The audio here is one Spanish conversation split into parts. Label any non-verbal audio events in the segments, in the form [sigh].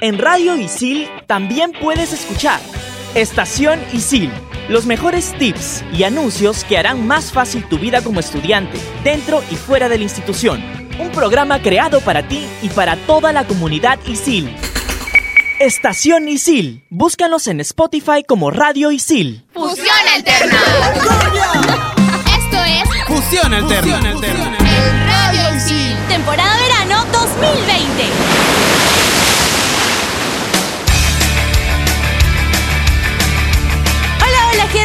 En Radio Isil también puedes escuchar Estación Isil, los mejores tips y anuncios que harán más fácil tu vida como estudiante, dentro y fuera de la institución. Un programa creado para ti y para toda la comunidad Isil. Estación Isil. Búscanos en Spotify como Radio Isil. Fusión Alterna. Esto es Fusión Alterna. el Radio Isil. Temporada verano 2020.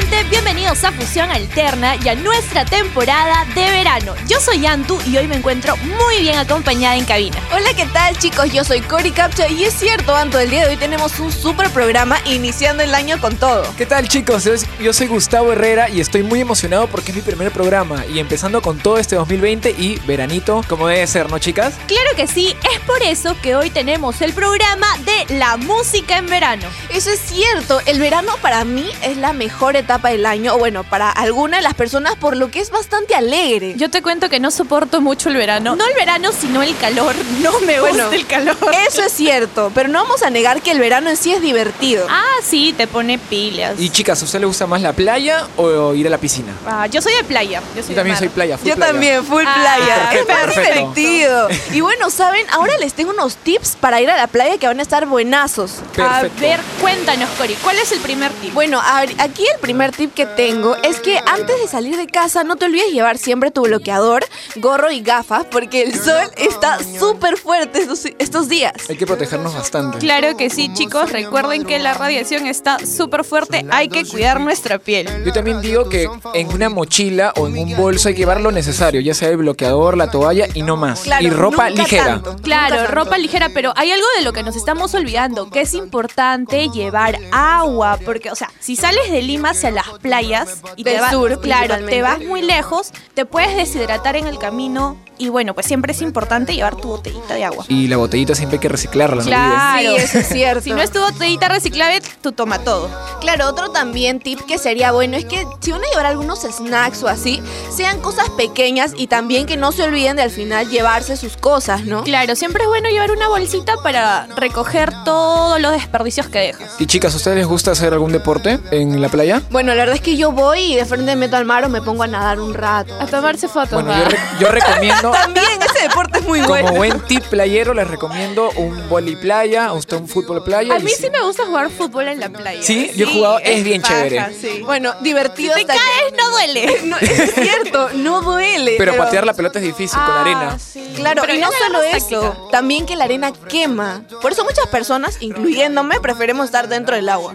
Gente, bienvenidos a Fusión Alterna y a nuestra temporada de verano. Yo soy Antu y hoy me encuentro muy bien acompañada en cabina. Hola, ¿qué tal chicos? Yo soy Cory Capcha y es cierto, Anto, el día de hoy tenemos un super programa iniciando el año con todo. ¿Qué tal chicos? Yo soy Gustavo Herrera y estoy muy emocionado porque es mi primer programa y empezando con todo este 2020 y veranito, como debe ser, ¿no chicas? Claro que sí, es por eso que hoy tenemos el programa de la música en verano. Eso es cierto, el verano para mí es la mejor etapa del año, o bueno, para algunas de las personas por lo que es bastante alegre. Yo te cuento que no soporto mucho el verano. No el verano, sino el calor. No me gusta Bueno, el calor. Eso es cierto, pero no vamos a negar que el verano en sí es divertido. Ah, sí, te pone pilas. Y chicas, ¿a usted le gusta más la playa o ir a la piscina? Ah, yo soy de playa. Yo, soy Yo también de soy playa, full Yo playa. también, full Ah, playa. perfecto, es más perfecto. divertido. [laughs] Y bueno, ¿saben? Ahora les tengo unos tips para ir a la playa que van a estar buenazos. A Perfecto. ver, cuéntanos, Cori, ¿cuál es el primer tip? Bueno, a ver, aquí el primer tip que tengo es que antes de salir de casa no te olvides llevar siempre tu bloqueador, gorro y gafas porque el sol está súper fuerte estos, estos días. Hay que protegernos bastante. Claro que sí, chicos. Recuerden que la radiación está súper fuerte. Hay que cuidar nuestra piel. Yo también digo que en una mochila o en un bolso hay que llevar lo necesario, ya sea el bloqueador, la toalla y no más. Claro, y ropa ligera. tanto, Claro, ropa ligera, pero hay algo de lo que nos estamos olvidando, que es importante llevar agua, porque, o sea, si sales de Lima hacia las playas y te sur, claro, te vas muy lejos, te puedes deshidratar en el camino y bueno, pues siempre es importante llevar tu botellita de agua. Y la botellita siempre hay que reciclarla, no. Claro, Sí, eso es [laughs] cierto. Si no es tu botellita reciclable, tú toma todo. Claro, otro también tip que sería bueno es que si van a llevar algunos snacks o así, sean cosas pequeñas y también que no se olviden de al final llevarse sus cosas, ¿no? Claro, siempre es bueno llevar una bolsita para recoger todos los desperdicios que dejas. Y chicas, ¿a ustedes les gusta hacer algún deporte en la playa? Bueno, la verdad es que yo voy y de frente me meto al mar o me pongo a nadar un rato. A tomarse fotos. Bueno, va. yo, re- yo recomiendo, También ese deporte es muy como bueno. buen tip playero, les recomiendo un voli playa, a usted un fútbol playa. A mí si- sí me gusta jugar fútbol en la playa. Sí, yo he jugado, es bien paja, chévere. sí. Bueno, divertido Te hasta que- caes, no duele. [laughs] No, es cierto, no duele. Pero patear la pelota es difícil con Ah, arena. sí. Claro, Pero y no solo eso, táctica. también que la arena quema. Por eso muchas personas, incluyéndome, preferimos estar dentro del agua.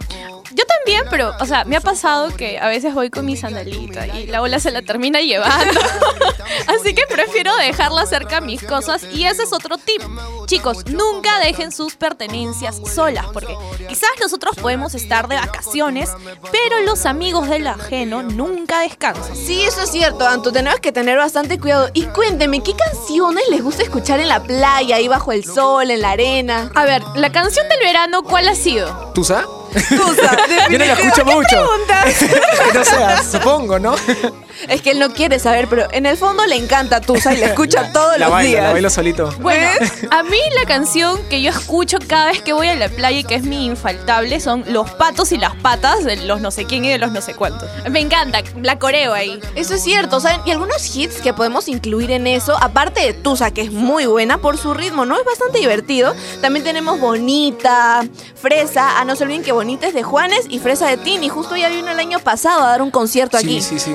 Yo también, pero, o sea, me ha pasado que a veces voy con mi sandalita y la ola se la termina llevando. [laughs] Así que prefiero dejarla cerca a mis cosas. Y ese es otro tip. Chicos, nunca dejen sus pertenencias solas, porque quizás nosotros podemos estar de vacaciones, pero los amigos del ajeno nunca descansan. Sí, eso es cierto, Anto. Tenemos que tener bastante cuidado. Y cuénteme, ¿qué canciones les gusta escuchar en la playa, ahí bajo el sol, en la arena? A ver, la canción del verano, ¿cuál ha sido? ¿Tusa? Tusa, [laughs] Yo no la escucho mucho. preguntas? [laughs] no sé, supongo, ¿no? Es que él no quiere saber, pero en el fondo le encanta Tusa y [laughs] la escucha todos la los bailo, días. la bailo solito. Bueno, ¿Ves? a mí la canción que yo escucho cada vez que voy a la playa y que es mi infaltable son Los patos y las patas de los no sé quién y de los no sé cuántos. Me encanta, la coreo ahí. Eso es cierto, ¿saben? Y algunos hits que podemos incluir en eso, aparte de Tusa, que es muy buena por su ritmo, ¿no? Es bastante divertido. También tenemos Bonita, Fresa. Ah, no se olviden que Bonita es de Juanes y Fresa de Tini. Justo ya vino el año pasado a dar un concierto aquí. Sí, sí, sí.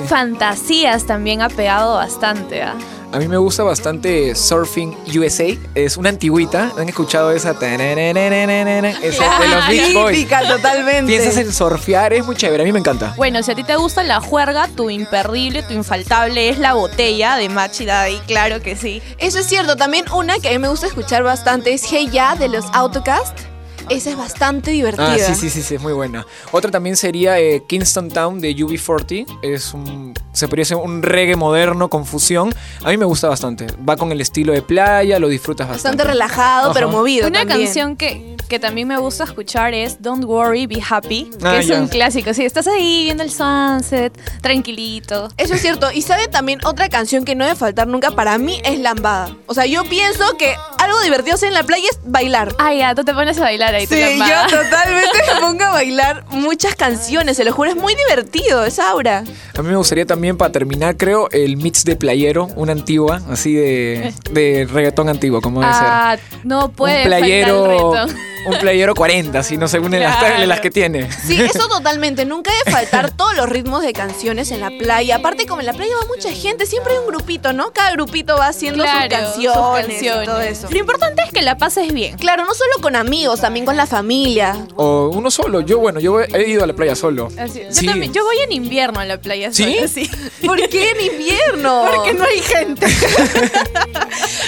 También ha pegado bastante, ¿ah? A mí me gusta bastante Surfing USA. Es una antigüita. ¿Han escuchado esa? Esa de los Beach Boys. Típica, totalmente. Piensas en surfear, es muy chévere. A mí me encanta. Bueno, si a ti te gusta la juerga, tu imperdible, tu infaltable es la botella de Machi Daddy, claro que sí. Eso es cierto. También una que a mí me gusta escuchar bastante es Hey Ya de los Autocast. Esa es bastante divertida. Ah, sí, sí, sí, sí, es muy buena. Otra también sería eh, Kingston Town de UB40. Es un. Se podría ser un reggae moderno con fusión. A mí me gusta bastante. Va con el estilo de playa, lo disfrutas bastante. Bastante relajado, pero movido. Una también. canción que que también me gusta escuchar es Don't Worry, Be Happy, que Ah, es ya. un clásico. Sí, estás ahí viendo el sunset, tranquilito. Eso es cierto. Y sabe también otra canción que no debe faltar nunca para mí es Lambada. O sea, yo pienso que algo divertido hacer en la playa es bailar. Ah, ya, tú te pones a bailar ahí, Sí, yo totalmente me [laughs] pongo a bailar muchas canciones, se lo juro, es muy divertido esa aura. A mí me gustaría también, para terminar, creo, el mix de playero, una antigua, así de, de reggaetón antiguo, como debe Ah, no puede. Un playero, faltar el reto. Un playero 40, así, no según en las, en las que tiene. Sí, eso totalmente. Nunca debe faltar [laughs] todos los ritmos de canciones en la playa. Aparte, como en la playa va mucha gente, siempre hay un grupito, ¿no? Cada grupito va haciendo sus, Claro, canciones y todo eso. Lo importante es que la pases bien. Claro, no solo con amigos, también con la familia. O uno solo. Yo, bueno, yo he ido a la playa solo. Así- Yo, Sí. también- yo voy en invierno a la playa. ¿Sí? sola, sí. [laughs] ¿Por qué en invierno? [laughs] Porque no hay gente.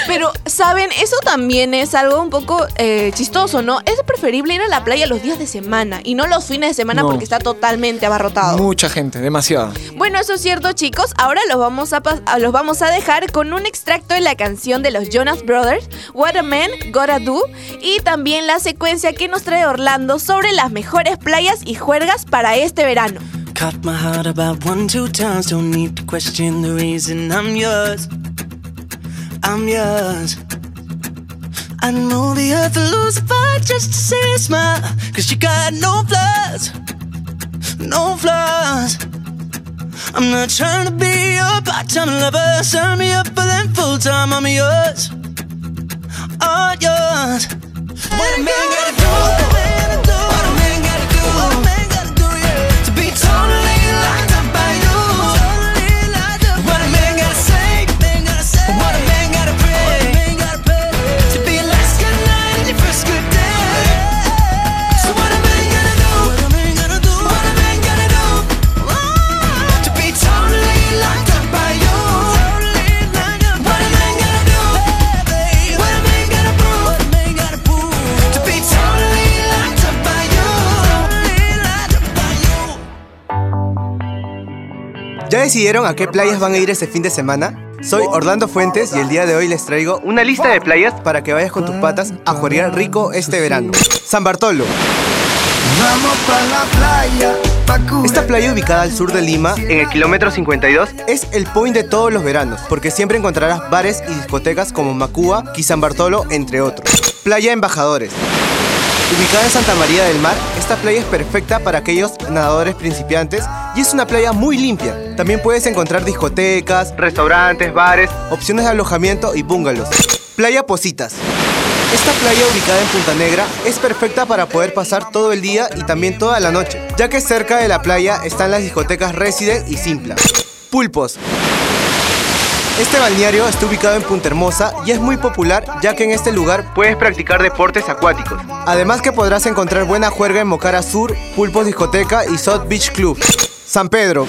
Pero, ¿saben? Eso también es algo un poco eh, chistoso, ¿no? Es preferible ir a la playa los días de semana y no los fines de semana No. porque está totalmente abarrotado. Mucha gente, demasiada. Bueno, eso es cierto, chicos. Ahora los vamos a, pas- a- los vamos a dejar con un extracto de la canción de los Jonas Brothers, What a Man Gotta Do, y también la secuencia que nos trae Orlando sobre las mejores playas y juergas para este verano. Cut my heart about one, two times. Don't need to question the reason I'm yours. I'm yours. I'd move the earth to lose a fight just to see you smile. Cause you got no flaws. No flaws. I'm not trying to be your part-time lover. Sign me up for them full-time. I'm yours. All yours. What a man gotta do. Decidieron a qué playas van a ir este fin de semana? Soy Orlando Fuentes y el día de hoy les traigo una lista de playas para que vayas con tus patas a jugar rico este verano. San Bartolo. Vamos la playa, Esta playa ubicada al sur de Lima, en el kilómetro 52, es el point de todos los veranos, porque siempre encontrarás bares y discotecas como Macúa y San Bartolo, entre otros. Playa Embajadores. Ubicada en Santa María del Mar, esta playa es perfecta para aquellos nadadores principiantes y es una playa muy limpia. También puedes encontrar discotecas, restaurantes, bares, opciones de alojamiento y bungalows. Playa Positas. Esta playa ubicada en Punta Negra es perfecta para poder pasar todo el día y también toda la noche, ya que cerca de la playa están las discotecas Resident y Simpla. Pulpos. Este balneario está ubicado en Punta Hermosa y es muy popular ya que en este lugar puedes practicar deportes acuáticos. Además que podrás encontrar buena juerga en Mocara Sur, Pulpos Discoteca y South Beach Club. San Pedro.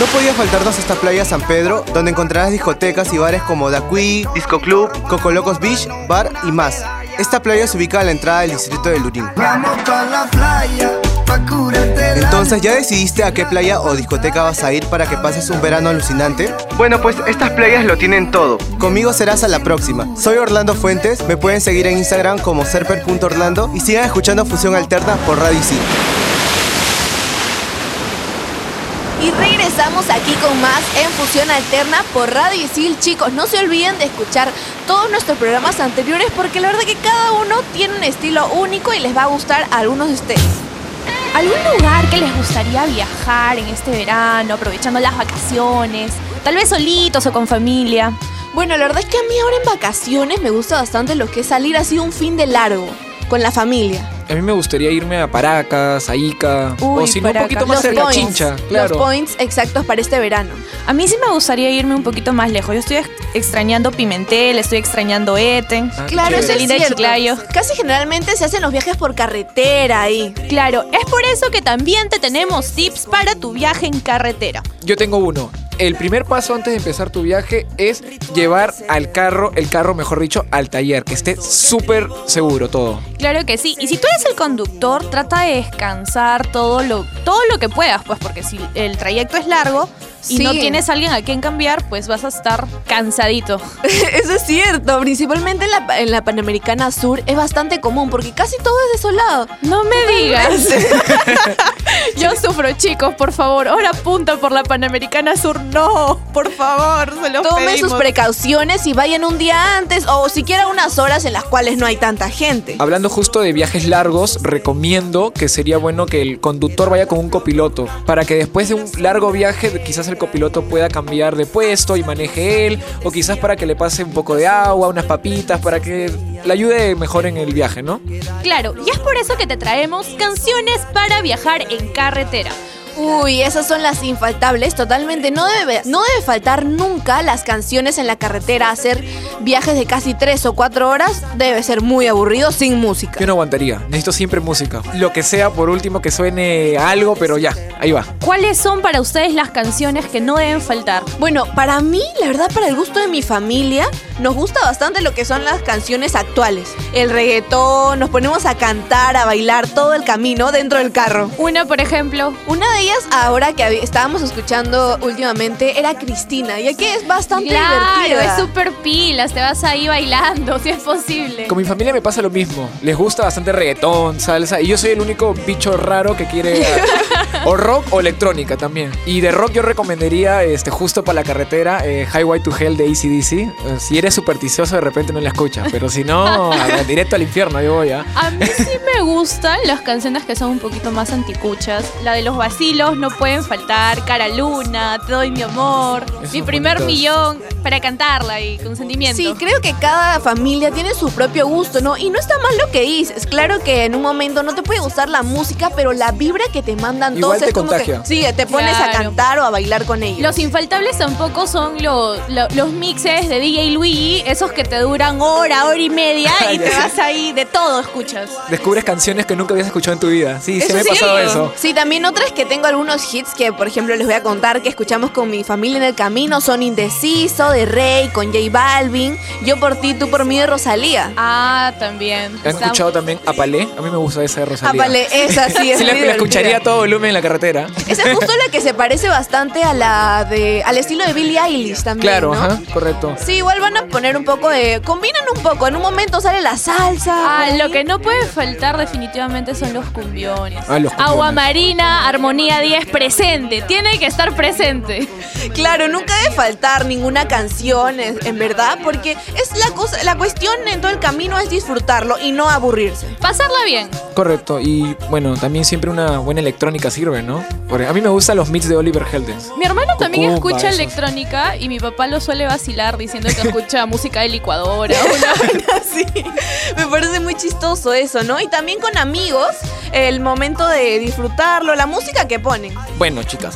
No podía faltarnos esta playa San Pedro, donde encontrarás discotecas y bares como Daqui, Disco Club, Coco Locos Beach, Bar y más. Esta playa se ubica a la entrada del distrito de Lurín. Vamos la playa, Entonces, ¿ya decidiste a qué playa o discoteca vas a ir para que pases un verano alucinante? Bueno, pues estas playas lo tienen todo. Conmigo serás a la próxima. Soy Orlando Fuentes, me pueden seguir en Instagram como serper.orlando y sigan escuchando Fusión Alterna por Radio Isil. Y regresamos aquí con más en Fusión Alterna por Radio Isil. Chicos, no se olviden de escuchar todos nuestros programas anteriores porque la verdad que cada uno tiene un estilo único y les va a gustar a algunos de ustedes. ¿Algún lugar que les gustaría viajar en este verano, aprovechando las vacaciones? Tal vez solitos o con familia. Bueno, la verdad es que a mí ahora en vacaciones me gusta bastante lo que es salir así un fin de largo con la familia. A mí me gustaría irme a Paracas, a Ica, Uy, o si no, un poquito más Los cerca, points, Chincha, claro. Los points exactos para este verano. A mí sí me gustaría irme un poquito más lejos. Yo estoy ex- extrañando Pimentel, estoy extrañando Eten. Ah, Claro, eso es Linda de cierto. Chiclayo. Casi generalmente se hacen los viajes por carretera ahí. Claro, es por eso que también te tenemos tips para tu viaje en carretera. Yo tengo uno. El primer paso antes de empezar tu viaje es llevar al carro, el carro mejor dicho, al taller, que esté súper seguro todo. Claro que sí. Y si tú eres el conductor, trata de descansar todo lo, todo lo que puedas, pues porque si el trayecto es largo y Sí. no tienes a alguien a quien cambiar, pues vas a estar cansadito. [laughs] Eso es cierto, principalmente en la, en la Panamericana Sur es bastante común porque casi todo es desolado. No me digas. [laughs] Yo sufro, chicos, por favor. Hora punta por la Panamericana Sur. No, por favor, se los Tomen sus precauciones y vayan un día antes o siquiera unas horas en las cuales no hay tanta gente. Hablando justo de viajes largos, recomiendo que sería bueno que el conductor vaya con un copiloto, para que después de un largo viaje quizás el copiloto pueda cambiar de puesto y maneje él, o quizás para que le pase un poco de agua, unas papitas, para que le ayude mejor en el viaje, ¿no? Claro, y es por eso que te traemos canciones para viajar en carretera. Uy, esas son las infaltables, totalmente. No debe, no debe faltar nunca las canciones en la carretera. Hacer viajes de casi tres o cuatro horas debe ser muy aburrido sin música. Yo no aguantaría, necesito siempre música. Lo que sea, por último, que suene algo, pero ya, ahí va. ¿Cuáles son para ustedes las canciones que no deben faltar? Bueno, para mí, la verdad, para el gusto de mi familia, nos gusta bastante lo que son las canciones actuales. El reggaetón, nos ponemos a cantar, a bailar todo el camino dentro del carro. Una, por ejemplo. Una de ellas, ahora que estábamos escuchando últimamente, era Cristina, ya que es bastante Claro, divertida. es súper pilas, te vas ahí bailando, [laughs] si es posible. Con mi familia me pasa lo mismo. Les gusta bastante reggaetón, salsa, y yo soy el único bicho raro que quiere [laughs] o rock o electrónica también. Y de rock yo recomendaría, este, justo para la carretera, eh, Highway to Hell de ACDC. Si eres supersticioso, de repente no la escuchas, pero si no, ver, directo al infierno yo voy, ¿ah? A mí sí me gustan las canciones que son un poquito más anticuchas. La de los vacilos no pueden faltar. Cara Luna, Te doy mi amor. Esos mi primer bonitos. millón para cantarla y con sentimiento. Sí, creo que cada familia tiene su propio gusto, ¿no? Y no está mal lo que dices. Claro que en un momento no te puede gustar la música, pero la vibra que te mandan Igual todos te es como que sí, te pones a cantar o a bailar con ellos. Los infaltables tampoco son lo- lo- los mixes de DJ Luigi, esos que te duran hora, hora y media [laughs] y te vas ahí, de todo escuchas. Descubres canciones que nunca habías escuchado en tu vida. Sí, se me ha pasado eso. Sí, también otras que tengo algunos hits que, por ejemplo, les voy a contar que escuchamos con mi familia en el camino son Indeciso, de Rey, con J Balvin, Yo por ti, tú por mí de Rosalía. Ah, también. ¿Han Está- escuchado también Apalé? A mí me gusta esa de Rosalía. Apale, esa sí [laughs] es Sí, la, la escucharía a todo volumen en la carretera. Esa es justo la que se parece bastante a la de al estilo de Billie Eilish también, Claro, ¿no? ajá, correcto. Sí, igual van a poner un poco de combinan un poco, en un momento sale la salsa. Ah, lo que no puede faltar definitivamente son los cumbiones. Ah, los cumbiones. Agua Marina, Armonía 10 presente. Tiene que estar presente. Claro, nunca debe faltar ninguna canción, es- en verdad, porque es la cosa, la cuestión en todo el camino es disfrutarlo y no aburrirse. Pasarla bien. Correcto. Y bueno, también siempre una buena electrónica sirve, ¿no? Porque a mí me gustan los mix de Oliver Heldens. Mi hermano también Cucumba, escucha esos. electrónica y mi papá lo suele vacilar diciendo que [laughs] escucha música de licuadora. Una [laughs] vaina así. Me parece muy chistoso eso, ¿no? Y también con amigos, el momento de disfrutarlo, la música que ponen. Bueno, chicas.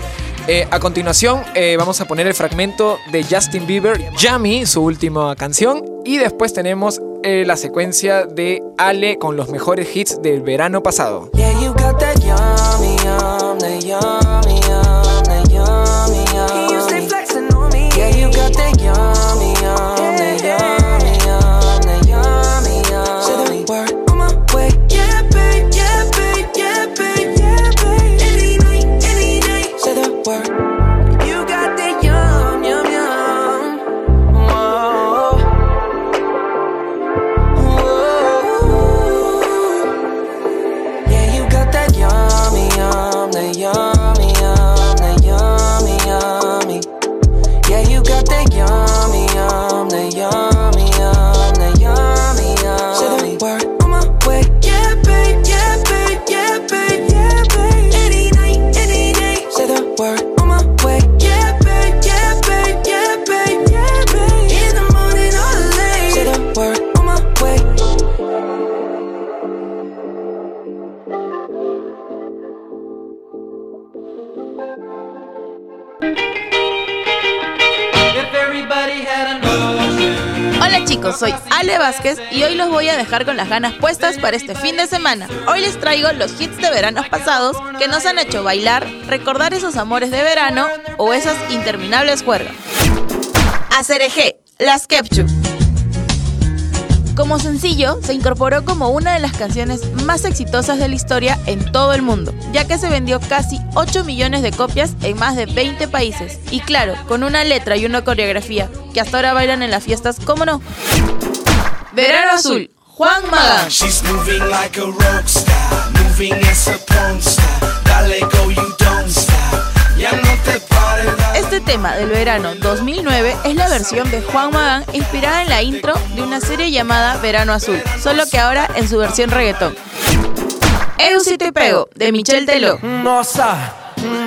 eh, a continuación eh, vamos a poner el fragmento de Justin Bieber, Yummy, su última canción. Y después tenemos eh, la secuencia de Ale con los mejores hits del verano pasado. Yeah, you got that yummy, yum, that yummy, yum, Vázquez y hoy los voy a dejar con las ganas puestas para este fin de semana. Hoy les traigo los hits de veranos pasados que nos han hecho bailar, recordar esos amores de verano o esas interminables juergas. Acereje, las Kepchu. Como sencillo, se incorporó como una de las canciones más exitosas de la historia en todo el mundo, ya que se vendió casi 8 millones de copias en más de 20 países. Y claro, con una letra y una coreografía que hasta ahora bailan en las fiestas, ¿cómo no? Verano Azul, Juan Magán. She's moving like a rockstar, moving as a porn star. Dale go, you don't stop. Ya no te pares. dale. Este tema del verano 2009 es la versión de Juan Magán inspirada en la intro de una serie llamada Verano Azul, solo que ahora en su versión reggaetón. Eu si te pego, de Michelle Teló. Nossa,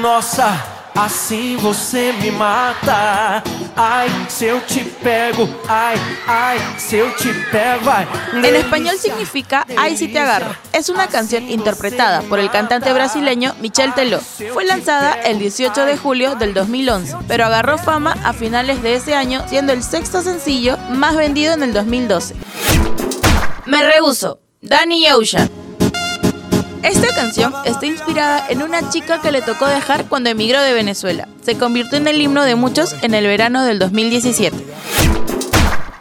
nossa, assim você me mata. Ai, se eu te pego, ai, ai, se eu te pego. En español significa Ay si te agarro. Es una canción interpretada por el cantante brasileño Michel Teló. Fue lanzada el 18 de julio del 2011, pero agarró fama a finales de ese año, siendo el sexto sencillo más vendido en el 2012. Me rehuso, Danny Ocean. Esta canción está inspirada en una chica que le tocó dejar cuando emigró de Venezuela. Se convirtió en el himno de muchos en el verano del 2017.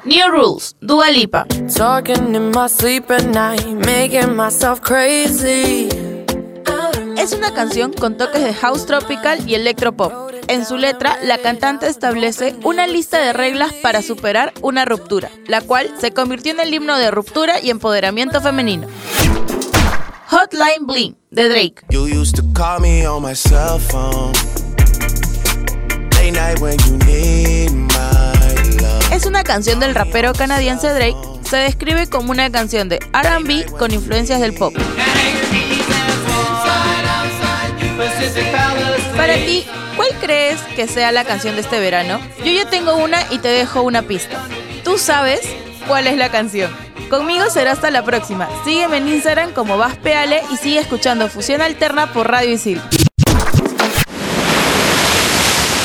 New Rules, Dua Lipa. Talking in my sleep at night, making myself crazy. Es una canción con toques de house tropical y electropop. En su letra, la cantante establece una lista de reglas para superar una ruptura, la cual se convirtió en el himno de ruptura y empoderamiento femenino. Hotline Bling, de Drake. You used to call me on my cell phone. Late night when you need my love. Es una canción del rapero canadiense Drake. Se describe como una canción de RB con influencias del pop. Para ti, ¿cuál crees que sea la canción de este verano? Yo ya tengo una y te dejo una pista. ¿Tú sabes cuál es la canción? Conmigo será hasta la próxima. Sígueme en Instagram como Vaspeale y sigue escuchando Fusión Alterna por Radio Isil.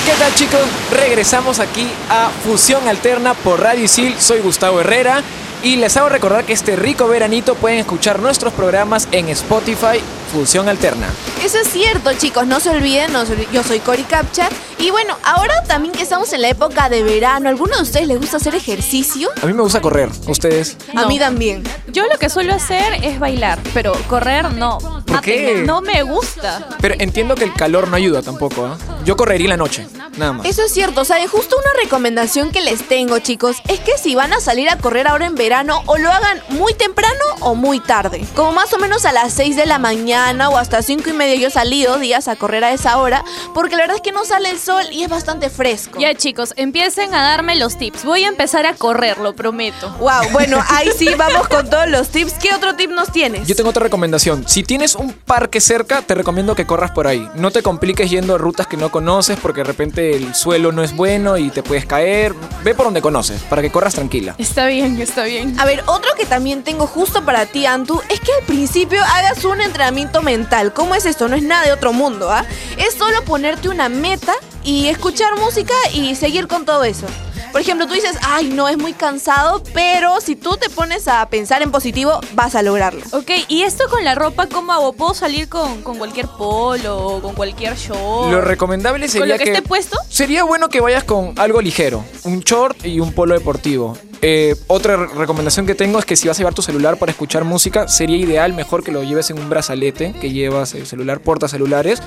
¿Qué tal chicos? Regresamos aquí a Fusión Alterna por Radio Isil. Soy Gustavo Herrera y les hago recordar que este rico veranito pueden escuchar nuestros programas en Spotify Fusión Alterna. Eso es cierto, chicos. No se olviden, no se olviden, yo soy Cori Capcha. Y bueno, ahora también que estamos en la época de verano, ¿a ¿alguno de ustedes les gusta hacer ejercicio? A mí me gusta correr, ¿ustedes? A mí también. Yo lo que suelo hacer es bailar, pero correr no. ¿Por qué? No me gusta. Pero entiendo que el calor no ayuda tampoco, ¿ah? Yo correría en la noche, nada más. Eso es cierto, o sea, de justo una recomendación que les tengo, chicos, es que si van a salir a correr ahora en verano, o lo hagan muy temprano o muy tarde. Como más o menos a las 6 de la mañana o hasta 5 y media yo he salido días a correr a esa hora, porque la verdad es que no sale el sol y es bastante fresco. Ya chicos, empiecen a darme los tips. Voy a empezar a correr, lo prometo. Wow, bueno, ahí sí vamos con todos los tips. ¿Qué otro tip nos tienes? Yo tengo otra recomendación. Si tienes un parque cerca, te recomiendo que corras por ahí. No te compliques yendo a rutas que no conoces porque de repente el suelo no es bueno y te puedes caer. Ve por donde conoces para que corras tranquila. Está bien, está bien. A ver, otro que también tengo justo para ti, Antu, es que al principio hagas un entrenamiento mental. ¿Cómo es esto? No es nada de otro mundo, ¿ah? Es solo ponerte una meta y escuchar música y seguir con todo eso. Por ejemplo, tú dices, ay, no, es muy cansado, pero si tú te pones a pensar en positivo, vas a lograrlo. Ok, ¿y esto con la ropa cómo hago? ¿Puedo salir con, con cualquier polo o con cualquier short? Lo recomendable ¿Con sería lo que, que... esté puesto? Sería bueno que vayas con algo ligero, un short y un polo deportivo. Eh, otra re- recomendación que tengo es que si vas a llevar tu celular para escuchar música, sería ideal mejor que lo lleves en un brazalete, que llevas el celular, porta celulares,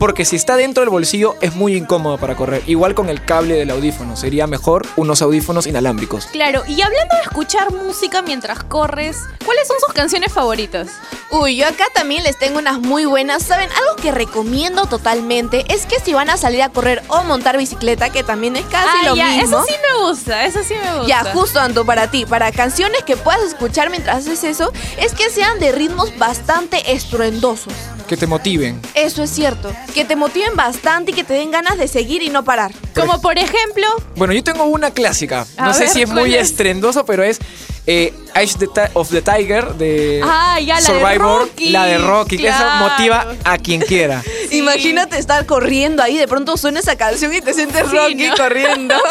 porque si está dentro del bolsillo es muy incómodo para correr. Igual con el cable del audífono, sería mejor unos audífonos inalámbricos. Claro, y hablando de escuchar música mientras corres, ¿cuáles son sus canciones favoritas? Uy, yo acá también les tengo unas muy buenas. ¿Saben? Algo que recomiendo totalmente es que si van a salir a correr o montar bicicleta, que también es casi Ah, lo ya, mismo. eso sí me gusta, eso sí me gusta. Ya, justo Para ti, para canciones que puedas escuchar mientras haces eso, es que sean de ritmos bastante estruendosos. Que te motiven. Eso es cierto. Que te motiven bastante y que te den ganas de seguir y no parar. Como por ejemplo, Bueno, yo tengo una clásica. A no sé ver, si es ¿cuál muy es? estrendoso, pero es eh, Age of the Tiger de Ah, ya, la de Survivor. Rocky, La de Rocky, que eso motiva a quien quiera. [laughs] Imagínate estar corriendo ahí, de pronto suena esa canción y te sientes Sí, Rocky ¿no? corriendo. [laughs]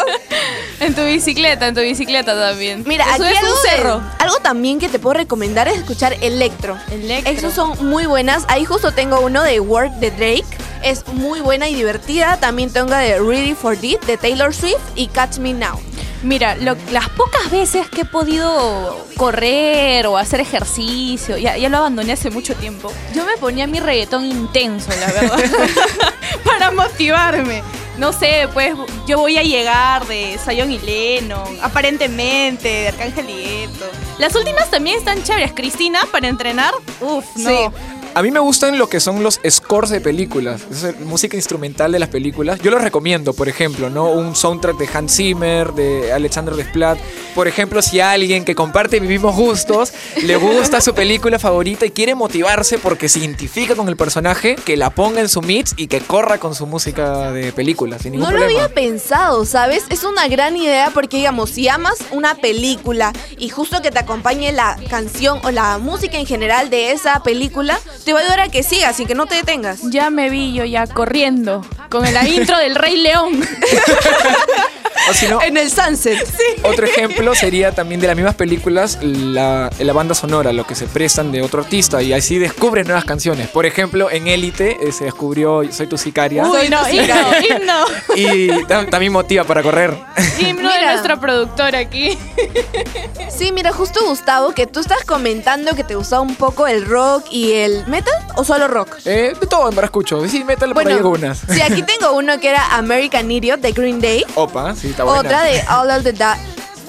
En tu bicicleta, en tu bicicleta también. Mira, aquí a algo, un de- cerro. algo también que te puedo recomendar es escuchar Electro. Electro. Esas son muy buenas. Ahí justo tengo uno de Work de Drake. Es muy buena y divertida. También tengo de Ready for Deep de Taylor Swift y Catch Me Now. Mira, las pocas veces que he podido correr o hacer ejercicio, ya, ya lo abandoné hace mucho tiempo, yo me ponía mi reggaetón intenso, la verdad, [laughs] para motivarme. No sé, pues yo voy a llegar de Zion y Lennon, aparentemente, de Arcángel y. Las últimas también están chéveres. Cristina, para entrenar, uff, no. Sí. A mí me gustan lo que son los scores de películas, es música instrumental de las películas. Yo los recomiendo, por ejemplo, ¿no? Un soundtrack de Hans Zimmer, de Alexander Desplat. Por ejemplo, si a alguien que comparte mis mismos gustos le gusta su película favorita y quiere motivarse porque se identifica con el personaje, que la ponga en su mix y que corra con su música de película, sin ningún No lo había pensado, ¿sabes? Es una gran idea porque, digamos, si amas una película y justo que te acompañe la canción o la música en general de esa película, te va a ayudar a que sigas y que no te detengas. Ya me vi yo ya corriendo con la intro del Rey León. [laughs] O si no, En el sunset. Otro ejemplo sería también de las mismas películas la, la banda sonora, lo que se prestan de otro artista y así descubres nuevas canciones. Por ejemplo, en Élite eh, se descubrió Soy tu sicaria Uy, no, himno, himno. y tam- también motiva para correr. Himno de Mira. nuestra productora aquí. Sí, mira, justo Gustavo, que tú estás comentando que te gustaba un poco el rock y el metal o solo rock. Eh, de todo en verdad escucho. Sí, métale por ahí algunas. sí, aquí tengo uno que era American Idiot de Green Day, Opa, sí, está buena. otra de All of the Da-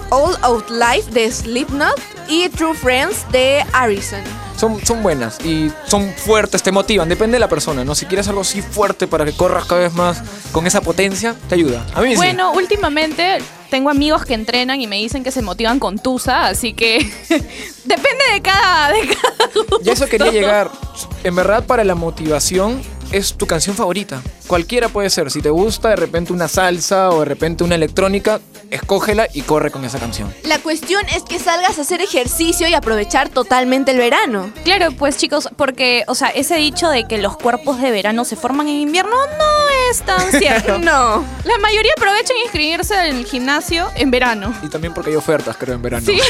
All Out Life de Slipknot y True Friends de Harrison. Son, son buenas y son fuertes, te motivan, depende de la persona, ¿no? Si quieres algo así fuerte para que corras cada vez más con esa potencia, te ayuda. A mí sí. Bueno, últimamente tengo amigos que entrenan y me dicen que se motivan con Tusa, así que [laughs] depende de cada, de cada Y a eso quería gusto. llegar. En verdad, para la motivación es tu canción favorita. Cualquiera puede ser. Si te gusta de repente una salsa o de repente una electrónica, escógela y corre con esa canción. La cuestión es que salgas a hacer ejercicio y aprovechar totalmente el verano. Claro, pues chicos, porque, o sea, ese dicho de que los cuerpos de verano se forman en invierno no es tan [laughs] cierto. No. La mayoría aprovechan inscribirse en el gimnasio en verano. Y también porque hay ofertas, creo, en verano. Sí. [laughs]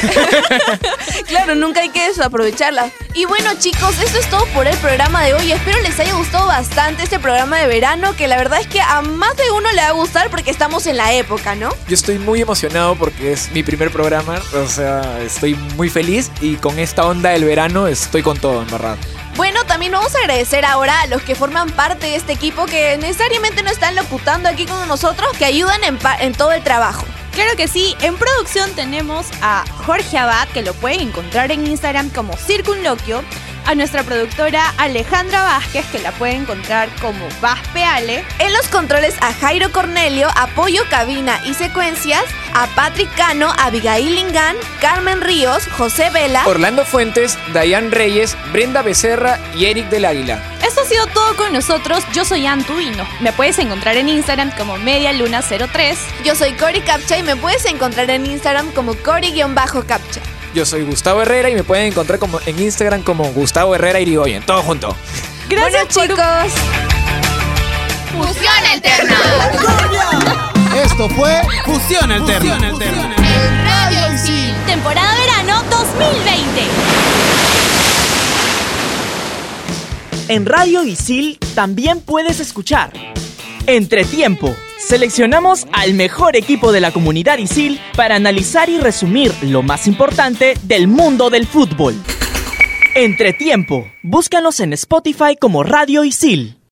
Claro, nunca hay que desaprovecharla. Y bueno, chicos, esto es todo por el programa de hoy. Espero les haya gustado bastante este programa de verano, que la verdad es que a más de uno le va a gustar porque estamos en la época, ¿no? Yo estoy muy emocionado porque es mi primer programa. O sea, estoy muy feliz y con esta onda del verano estoy con todo, en verdad. Bueno, también vamos a agradecer ahora a los que forman parte de este equipo que necesariamente no están locutando aquí con nosotros, que ayudan en, en todo el trabajo. Claro que sí, en producción tenemos a Jorge Abad, que lo pueden encontrar en Instagram como Circunloquio, a nuestra productora Alejandra Vázquez, que la pueden encontrar como Vaspeale, En los controles a Jairo Cornelio, apoyo cabina y secuencias, a Patrick Cano, Abigail Lingán, Carmen Ríos, José Vela. Orlando Fuentes, Dayan Reyes, Brenda Becerra y Eric del Águila. Esto ha sido todo con nosotros. Yo soy Antuino. Me puedes encontrar en Instagram como Medialuna03. Yo soy Cory Capcha y me puedes encontrar en Instagram como Cory-Capcha. Yo soy Gustavo Herrera y me pueden encontrar como, en Instagram como Gustavo Herrera Irigoyen. Todo junto. Bueno, chicos. Fusión alterna. Esto fue Fusión Alterna. En Radio Isil. Temporada verano 2020. En Radio Isil también puedes escuchar Entretiempo. Seleccionamos al mejor equipo de la comunidad Isil para analizar y resumir lo más importante del mundo del fútbol. Entretiempo. Búscanos en Spotify como Radio Isil.